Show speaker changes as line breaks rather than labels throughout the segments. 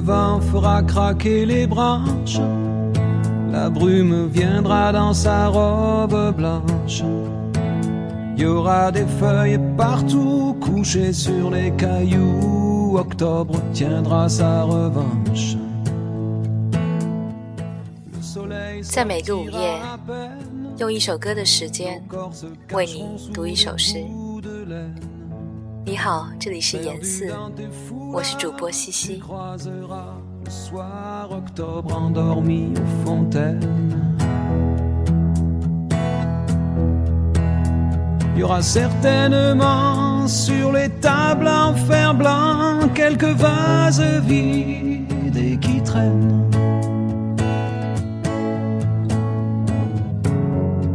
vent fera craquer les branches. La brume viendra dans sa robe blanche. Il y aura des feuilles partout couchées sur les cailloux. Octobre tiendra sa revanche.
在每个午夜，用一首歌的时间为你读一首诗。 你好，这里是严四，我是主播西西。
Il y aura certainement sur les tables en fer blanc quelques vases vides et qui traînent.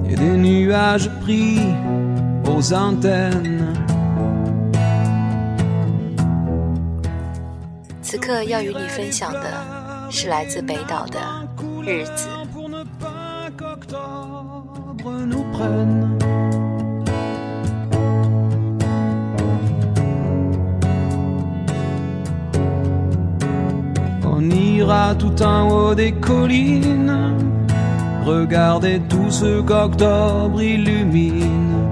Et des nuages pris aux antennes.
刻要与你分享的是来自北岛的日子。
nous prennent. On ira tout en haut des collines, regarder tout ce qu'octobre illumine.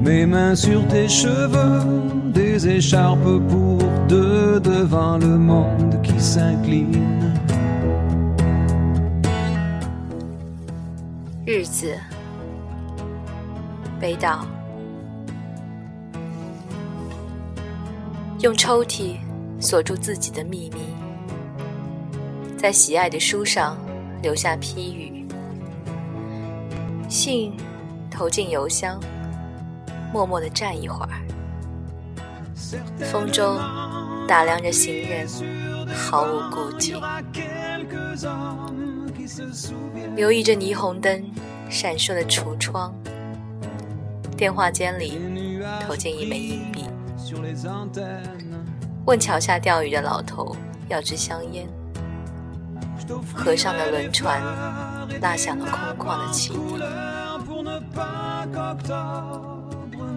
Mes mains sur tes cheveux, des écharpes pour deux
日子，北岛，用抽屉锁住自己的秘密，在喜爱的书上留下批语，信投进邮箱，默默地站一会儿，风中打量着行人，毫无顾忌。留意着霓虹灯闪烁的橱窗，电话间里投进一枚硬币，问桥下钓鱼的老头要支香烟。河上的轮船拉响了空旷的汽笛，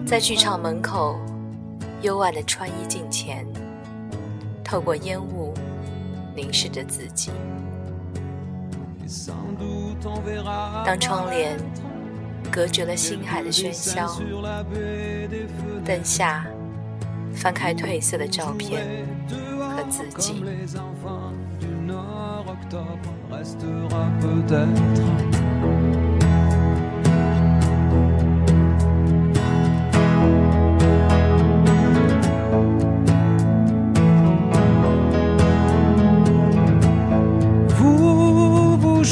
在剧场门口幽暗的穿衣镜前，透过烟雾凝视着自己。当窗帘隔绝了星海的喧嚣，灯下翻开褪色的照片和自己。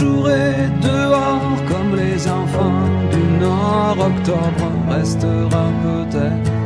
Jouerez dehors comme les enfants du Nord. Octobre restera peut-être